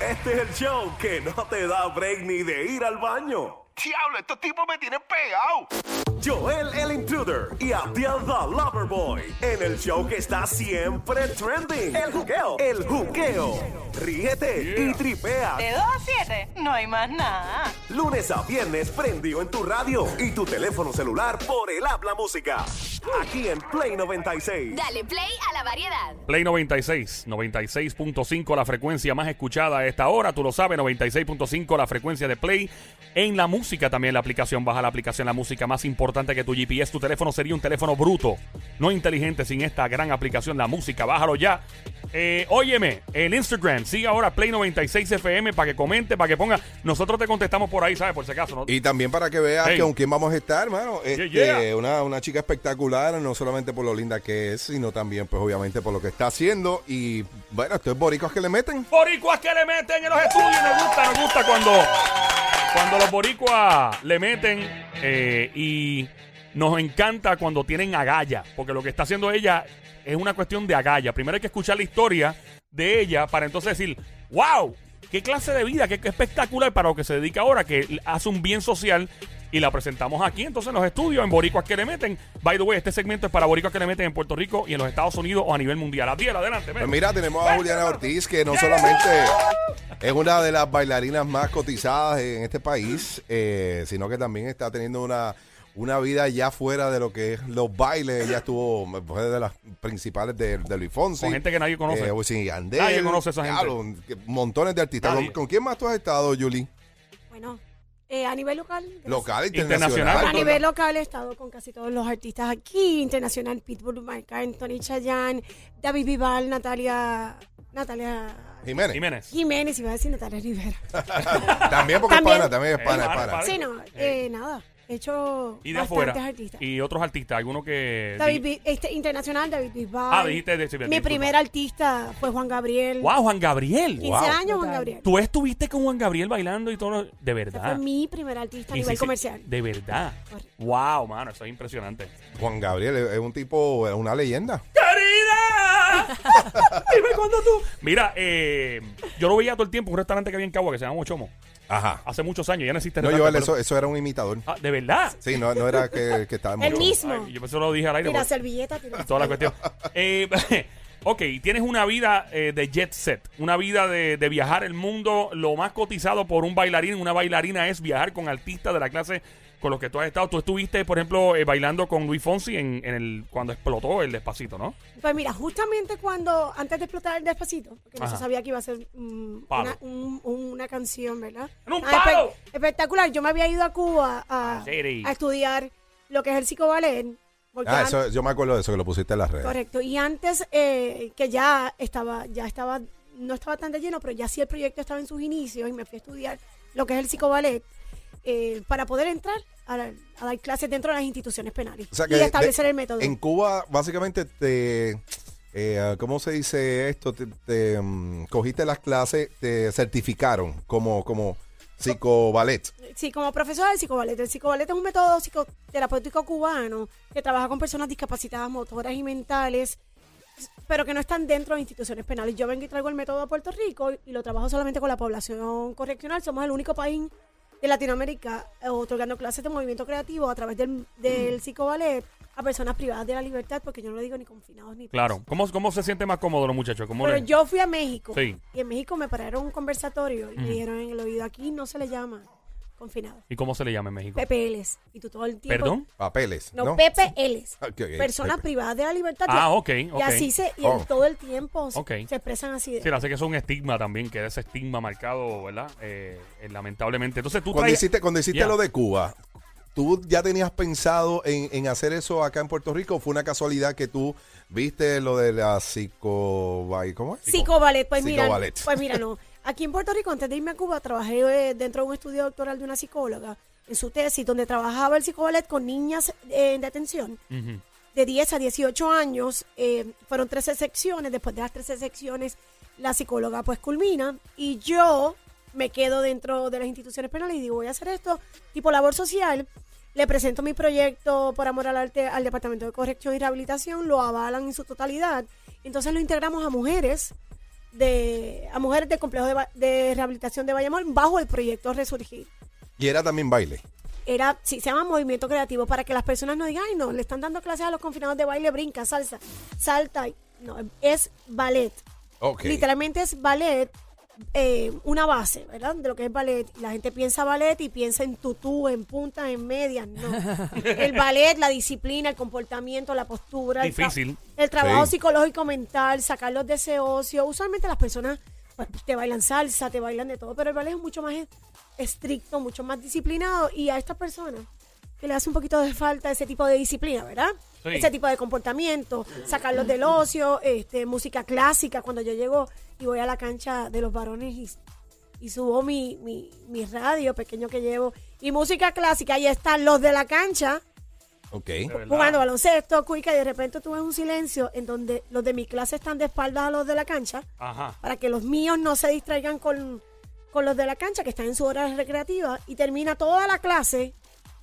Este es el show que no te da break ni de ir al baño. Diablo, estos tipos me tienen pegado. Joel el Intruder y Abdiel the Loverboy en el show que está siempre trending. El juqueo. El juqueo. Ríete y tripea. De 2 a 7, no hay más nada. Lunes a viernes prendido en tu radio y tu teléfono celular por el habla música. Aquí en Play 96. Dale play a la variedad. Play 96, 96.5 la frecuencia más escuchada a esta hora, tú lo sabes, 96.5 la frecuencia de Play. En la música también la aplicación, baja la aplicación, la música más importante que tu GPS, tu teléfono sería un teléfono bruto, no inteligente sin esta gran aplicación, la música, bájalo ya. Eh, óyeme, en Instagram, sigue ahora Play 96 FM para que comente, para que ponga, nosotros te contestamos por ahí, ¿sabes? Por si acaso, ¿no? Y también para que veas Hey. que con quién vamos a estar, hermano. Este, yeah. Una, una chica espectacular, no solamente por lo linda que es, sino también, pues obviamente, por lo que está haciendo. Y bueno, esto es boricos que le meten. boricuas que le meten en los estudios. Nos gusta, nos gusta cuando, cuando los boricuas le meten eh, y nos encanta cuando tienen agalla, porque lo que está haciendo ella es una cuestión de agalla. Primero hay que escuchar la historia de ella para entonces decir, wow, qué clase de vida, qué, qué espectacular para lo que se dedica ahora, que hace un bien social. Y la presentamos aquí, entonces en los estudios, en Boricuas que le meten. By the way, este segmento es para Boricuas que le meten en Puerto Rico y en los Estados Unidos o a nivel mundial. Adiel, adelante. ven. Pues mira, tenemos a Juliana Ortiz, que no solamente es una de las bailarinas más cotizadas en este país, eh, sino que también está teniendo una, una vida ya fuera de lo que es los bailes. Ella estuvo, fue de las principales de, de Luis Fonsi. Con gente que nadie conoce. Eh, Wisin y Yandel. Nadie conoce a esa gente. Montones de artistas. Nadie. ¿Con, con quién más tú has estado, Julie? Bueno, eh, a nivel local. Local, Internacional. internacional. A nivel local he estado con casi todos los artistas aquí, internacional, Pitbull, Marc Anthony, Chayanne, David Vival, Natalia, Natalia Jiménez. Jiménez. Jiménez, iba a decir Natalia Rivera. También porque También. es pana, también es Eh, pana, es pana, pana. pana. Sí, no, eh, nada, he hecho Y de afuera. artistas. Y otros artistas, algunos que. David, Vi- este, internacional, David Bisbal. Ah, dijiste de- sí, Mi disculpa. primer artista fue Juan Gabriel. ¡Wow, Juan Gabriel! 15 Wow. años, Juan Gabriel. Tú estuviste con Juan Gabriel bailando y todo. lo- De Ese verdad. fue mi primer artista a Y nivel sí, comercial. De verdad. Correcto. Wow, mano, eso es impresionante. Juan Gabriel es es un tipo, es una leyenda. ¡Querida! Dime cuándo tú. Mira, eh, yo lo veía todo el tiempo en un restaurante que había en Cagua que se llama Mochomo. Ajá. Hace muchos años, ya no existe No, pero- eso, eso era un imitador. Ah, ¿De verdad? Sí, no, no era que, que estaba El mismo. Ay, yo pensé que lo dije al aire. Tira porque- servilleta, tira toda la cuestión. Eh, ok, tienes una vida eh, de jet set, una vida de, de viajar el mundo. Lo más cotizado por un bailarín, una bailarina es viajar con artistas de la clase con los que tú has estado. Tú estuviste, por ejemplo, eh, bailando con Luis Fonsi en, en el cuando explotó el despacito, ¿no? Pues mira, justamente cuando, antes de explotar el despacito, porque no Ajá. se sabía que iba a ser una, un- una canción, ¿verdad? ¡En un Ah, palo! espe- espectacular. Yo me había ido a Cuba a, estudiar lo que es el psicoballet. Ah, eso, yo me acuerdo de eso, que lo pusiste en las redes. Correcto. Y antes eh, que ya estaba, ya estaba, no estaba tan de lleno, pero ya sí el proyecto estaba en sus inicios y me fui a estudiar lo que es el psicoballet eh, para poder entrar a, la- a dar clases dentro de las instituciones penales O sea y de- establecer el método. En Cuba, básicamente, te, eh, ¿cómo se dice esto? Te, te, mm, cogiste las clases, te certificaron como, como psicoballet. Sí, como profesora del psicoballet. El psicoballet es un método psicoterapéutico cubano que trabaja con personas discapacitadas motoras y mentales, pero que no están dentro de instituciones penales. Yo vengo y traigo el método a Puerto Rico y lo trabajo solamente con la población correccional. Somos el único país de Latinoamérica eh, otorgando clases de movimiento creativo a través del, del psicoballet a personas privadas de la libertad, porque yo no lo digo ni confinados ni Claro. ¿Cómo, cómo se siente más cómodo los muchachos? ¿Cómo Pero le- yo fui a México Sí. y en México me pararon un conversatorio y me dijeron en el oído, aquí no se le llama confinado. ¿Y cómo se le llama en México? PPLs. Y tú todo el tiempo. ¿Perdón? Papeles. No, No, PPLs. Personas Pepe. privadas de la libertad. Ah, ok, Y ok. así se, y Oh. todo el tiempo se- expresan así. de- Sí, hace que eso es un estigma también, que ese estigma marcado, ¿verdad? Eh, eh, lamentablemente. Entonces tú Cuando traes- hiciste, cuando hiciste lo de Cuba, ¿tú ya tenías pensado en, en hacer eso acá en Puerto Rico? ¿O fue una casualidad que tú viste lo de la psico... ¿Cómo es? Psicoballet, pues mira, Psicoballet. pues mira, no. Aquí en Puerto Rico, antes de irme a Cuba, trabajé eh, dentro de un estudio doctoral de una psicóloga en su tesis, donde trabajaba el psicoballet con niñas eh, en detención Ujú. de 10 a 18 años. eh, fueron 13 secciones. Después de las 13 secciones, la psicóloga pues culmina y yo me quedo dentro de las instituciones penales y digo, voy a hacer esto tipo labor social. Le presento mi proyecto por amor al arte al Departamento de Corrección y Rehabilitación, lo avalan en su totalidad. Entonces lo integramos a mujeres de, a mujeres del complejo de, rehabilitación de Bayamón bajo el proyecto Resurgir. Y era también baile. Era, sí, se llama movimiento creativo para que las personas no digan, ay, no, le están dando clases a los confinados de baile, brinca, salsa, salta. y-". No, es ballet. Literalmente es ballet, eh, una base, ¿verdad? De lo que es ballet. La gente piensa ballet y piensa en tutú, en puntas, en medias. No. el ballet, la disciplina, el comportamiento, la postura. el tra- Difícil. El, trabajo Sí. psicológico mental, sacarlos de ese ocio. Usualmente las personas pues, te bailan salsa, te bailan de todo, pero el ballet es mucho más es- estricto, mucho más disciplinado. Y a estas personas que le hace un poquito de falta ese tipo de disciplina, ¿verdad? Sí. Ese tipo de comportamiento, sacarlos del ocio, este, música clásica. Cuando yo llego y voy a la cancha de los varones y, y subo mi, mi, mi radio pequeño que llevo y música clásica, ahí están los de la cancha Ok. De verdad. jugando baloncesto, cuica, y de repente tú ves un silencio en donde los de mi clase están de espaldas a los de la cancha Ajá. para que los míos no se distraigan con, con los de la cancha que están en su hora recreativa y termina toda la clase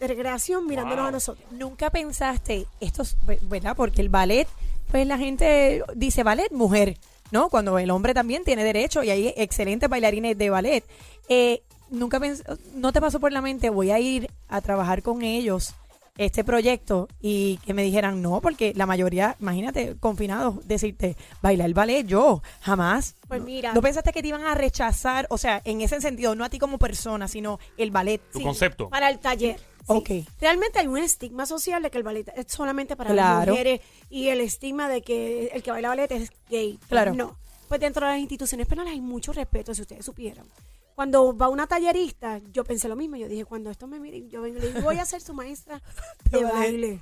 de recreación mirándonos Wow. a nosotros. Nunca pensaste, esto es, ve- ¿verdad? Porque el ballet, pues la gente dice ballet, mujer, ¿no? Cuando el hombre también tiene derecho y hay excelentes bailarines de ballet. Eh, nunca pens- no te pasó por la mente, voy a ir a trabajar con ellos este proyecto y que me dijeran no, porque la mayoría, imagínate, confinados, decirte, bailar ballet, yo, jamás. Pues No- mira. ¿No pensaste que te iban a rechazar? O sea, en ese sentido, no a ti como persona, sino el ballet. Tu Sí, concepto. Para el taller. Sí. Ok. Realmente hay un estigma social de que el ballet es solamente para Claro. las mujeres y el estigma de que el que baila ballet es gay. Claro. No. Pues dentro de las instituciones penales hay mucho respeto, si ustedes supieran. Cuando va una tallerista, yo pensé lo mismo. Yo dije, cuando esto me mire, yo vengo y le digo, voy a ser su maestra de baile.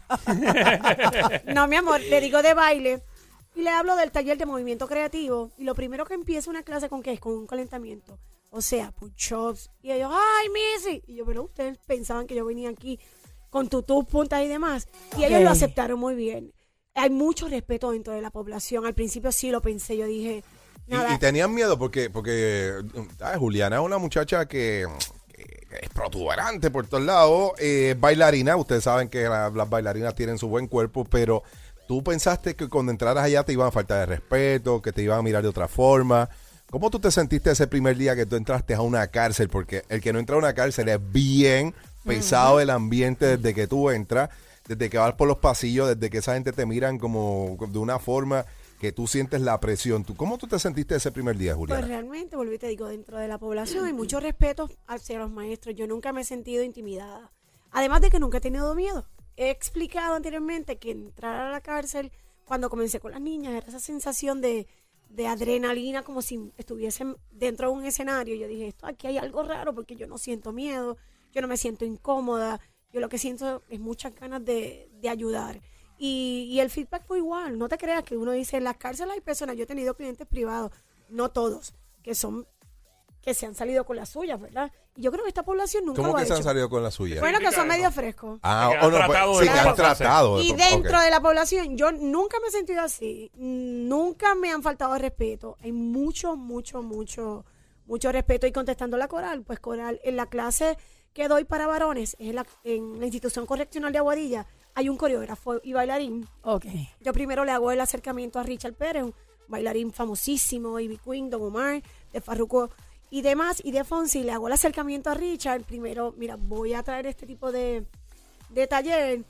no, mi amor, le digo de baile. Y le hablo del taller de movimiento creativo. Y lo primero que empieza una clase con qué es, con un calentamiento. O sea, push-ups. Y ellos, ¡ay, Missy! Y yo, pero ustedes pensaban que yo venía aquí con tutú, puntas y demás. Y ellos lo aceptaron muy bien. Hay mucho respeto dentro de la población. Al principio sí lo pensé. Yo dije, Y, nada. y tenían miedo porque, porque ah, Juliana es una muchacha que, es protuberante por todos lados, eh, es bailarina, ustedes saben que la- las bailarinas tienen su buen cuerpo, pero tú pensaste que cuando entraras allá te iban a faltar de respeto, que te iban a mirar de otra forma. ¿Cómo tú te sentiste ese primer día que tú entraste a una cárcel? Porque el que no entra a una cárcel es bien pesado el ambiente desde que tú entras, desde que vas por los pasillos, desde que esa gente te miran como de una forma que tú sientes la presión. ¿Tú, ¿Cómo tú te sentiste ese primer día, Juliana? Pues realmente, volví y te digo, dentro de la población hay mucho respeto hacia los maestros. Yo nunca me he sentido intimidada. Además de que nunca he tenido miedo. He explicado anteriormente que entrar a la cárcel, cuando comencé con las niñas, era esa sensación de, de adrenalina, como si estuviesen dentro de un escenario. Yo dije, esto aquí hay algo raro porque yo no siento miedo, yo no me siento incómoda, yo lo que siento es muchas ganas de, de ayudar. Y, y el feedback fue igual. No te creas que uno dice, en las cárceles hay personas, yo he tenido clientes privados, no todos, que son que se han salido con las suyas, ¿verdad? Yo creo que esta población nunca ¿Cómo lo ha que se han hecho. salido con la suya? Bueno, que son medio frescos. Ah, Que han oh, no, pues, tratado sí, de que han pasarse. tratado. de Y dentro ok. de la población, yo nunca me he sentido así. Nunca me han faltado de respeto. Hay mucho, mucho, mucho, mucho respeto. Y contestando la coral, pues coral, en la clase que doy para varones, es en la, en la institución correccional de Aguadilla, hay un coreógrafo y bailarín. Ok. Yo primero le hago el acercamiento a Richard Pérez, un bailarín famosísimo, Ivy Queen, Don Omar, de Farruko y demás. Y de Fonsi le hago el acercamiento a Richard. Primero, mira, voy a traer este tipo de, de taller.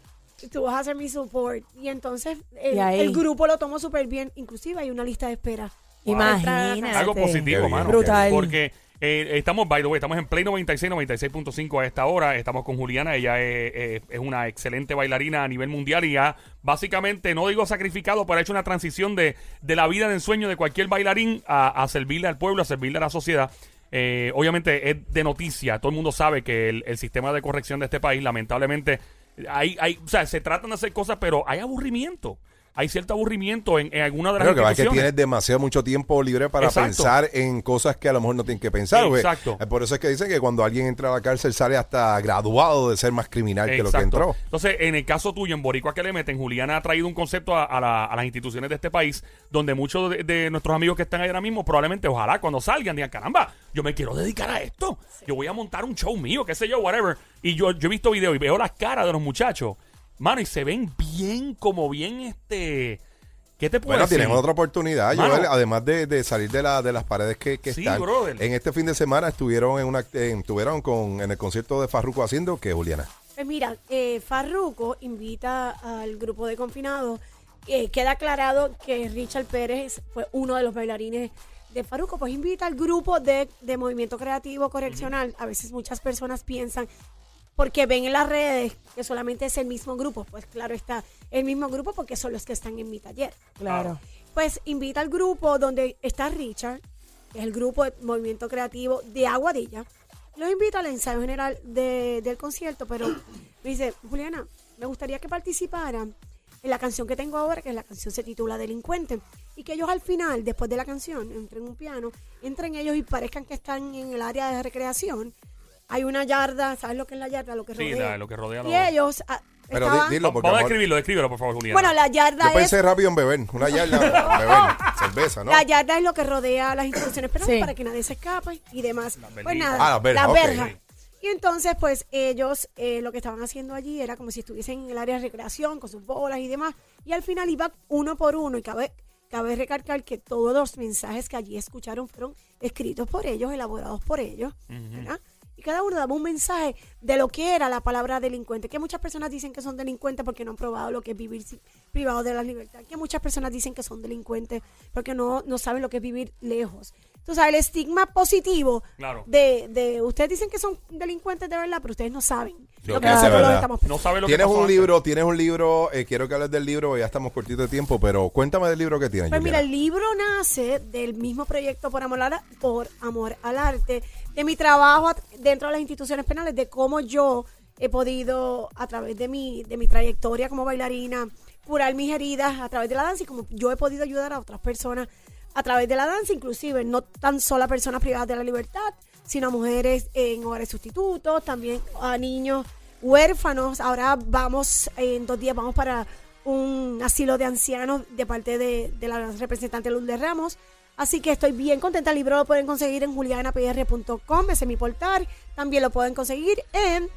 Tú vas a hacer mi support. Y entonces el, Y ahí- el grupo lo tomó súper bien. Inclusive hay una lista de espera. la Imagínate. Algo positivo, mano. Brutal. Porque eh, estamos, by the way, estamos en Play 96, 96.5 a esta hora. Estamos con Juliana. Ella es, es- es una excelente bailarina a nivel mundial y ha básicamente, no digo sacrificado, pero ha hecho una transición de, de la vida de ensueño de cualquier bailarín a, a servirle al pueblo, a servirle a la sociedad. Eh, obviamente es de noticia. Todo el mundo sabe que el, el sistema de corrección de este país, lamentablemente, hay, hay, o sea, se tratan de hacer cosas, pero hay aburrimiento. Hay cierto aburrimiento en, en alguna de las Creo que va que instituciones. tienes demasiado mucho tiempo libre para Exacto. pensar en cosas que a lo mejor no tienen que pensar. Exacto. Eh, Por eso es que dicen que cuando alguien entra a la cárcel sale hasta graduado de ser más criminal que lo que entró. Entonces, en el caso tuyo, en Boricua que le meten, Juliana ha traído un concepto a, a la- a las instituciones de este país, donde muchos de, de nuestros amigos que están ahí ahora mismo, probablemente, ojalá, cuando salgan, digan, caramba, yo me quiero dedicar a esto. Yo voy a montar un show mío, qué sé yo, whatever. Y yo, yo he visto videos y veo las caras de los muchachos, mano, y se ven bien, como bien, este... ¿Qué te puedo Bueno, decir? tienen otra oportunidad, Mano. Joel, además de, de salir de, la, de las paredes que, que Sí, están. brother. En este fin de semana estuvieron en una en- estuvieron con en el concierto de Farruko haciendo que Juliana. Pues mira, eh, Farruko invita al grupo de confinados. Eh, queda aclarado que Richard Pérez fue uno de los bailarines de Farruko. Pues invita al grupo de, de Movimiento Creativo Correccional. A veces muchas personas piensan, porque ven en las redes que solamente es el mismo grupo. Pues claro está, el mismo grupo porque son los que están en mi taller. Claro. Pues invita al grupo donde está Richard, que es el grupo de movimiento creativo de Aguadilla. Los invita al ensayo general de- del concierto, pero me dice, Juliana, me gustaría que participaran en la canción que tengo ahora, que la canción se titula Delincuente, y que ellos al final, después de la canción, entren en un piano, entren ellos y parezcan que están en el área de recreación. Hay una yarda, ¿sabes lo que es la yarda? Lo que Sí, rodea. la- lo que rodea Y los- ellos ah, Pero estaban- di- dilo porque Vamos a amor, describirlo, descríbelo, por favor, Juliana. Bueno, la yarda yo es... pensé rápido en beber, una yarda beber, cerveza, ¿no? La yarda es lo que rodea las instituciones penales Sí. para que nadie se escape y demás. Las Pues verjas. nada, Ah, las verjas, las ok. verjas. Y entonces, pues ellos eh, lo que estaban haciendo allí era como si estuviesen en el área de recreación con sus bolas y demás. Y al final iba uno por uno. Y cabe, cabe recalcar que todos los mensajes que allí escucharon fueron escritos por ellos, elaborados por ellos. ¿verdad? Y cada uno daba un mensaje de lo que era la palabra delincuente. Que muchas personas dicen que son delincuentes porque no han probado lo que es vivir sin- privado de la libertad. Que muchas personas dicen que son delincuentes porque no, no saben lo que es vivir lejos. Tú sabes, el estigma positivo Claro. de, de ustedes dicen que son delincuentes de verdad, pero ustedes no saben Lo lo que que es de nosotros verdad. estamos No sabe lo que Tienes pasó un antes. libro, tienes un libro, eh, quiero que hables del libro, ya estamos cortitos de tiempo, pero cuéntame del libro que tienes, Pues mira, el libro nace del mismo proyecto por amor, al, por amor al arte, de mi trabajo dentro de las instituciones penales, de cómo yo he podido, a través de mi, de mi trayectoria como bailarina, curar mis heridas a través de la danza y como yo he podido ayudar a otras personas a través de la danza, inclusive no tan solo a personas privadas de la libertad, sino a mujeres en hogares sustitutos, también a niños huérfanos. Ahora vamos, en dos días vamos para un asilo de ancianos de parte de, de la representante Lourdes Ramos. Así que estoy bien contenta. El libro lo pueden conseguir en julianapr.com, ese es mi portal. También lo pueden conseguir en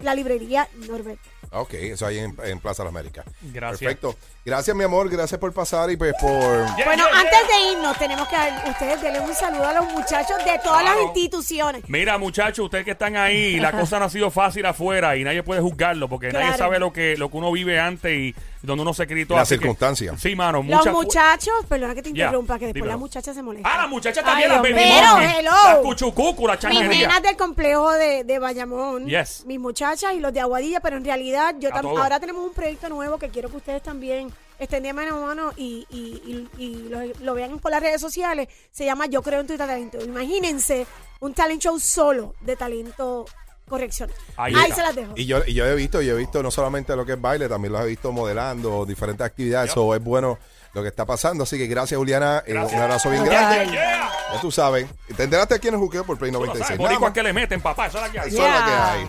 la librería Norberto. Ok, eso ahí en, en Plaza de las Américas. Gracias. Perfecto. Gracias, mi amor, gracias por pasar y pues por... Yeah, Bueno, yeah, antes yeah. de irnos, tenemos que dar- ustedes denle un saludo a los muchachos de todas las instituciones. Mira, muchachos, ustedes que están ahí, la cosa no ha sido fácil afuera y nadie puede juzgarlo porque nadie Claro. sabe lo que, lo que uno vive antes y donde uno se crió. Las así que- circunstancias. sí, mano. Los muchachos, perdona que te Ya, interrumpa, que después dímelo. las muchachas se molestan. Ah, las muchachas también, Ay, las Dios baby mío. monkey, Pero, Las hello. cuchucucu, las Mis changuerías. nenas del complejo de, de Bayamón, Yes. mis muchachas y los de Aguadilla, pero en realidad yo tam- ahora tenemos un proyecto nuevo que quiero que ustedes también estén de mano a mano y, y- y- y lo, lo vean por las redes sociales. Se llama Yo Creo en Tu Talento. Imagínense un talent show solo de talento correccional. Ahí se las dejo. Y yo, y yo he visto, yo he visto no solamente lo que es baile, también los he visto modelando, diferentes actividades, eso es bueno lo que está pasando. Así que gracias, Juliana. eh, un abrazo bien grande. yeah. Ya tú sabes. Te enteraste aquí en el juqueo por Play Tú lo 96. sabes, Nada boricuas más. que le meten, papá. Eso es la que hay. Eso es lo que hay.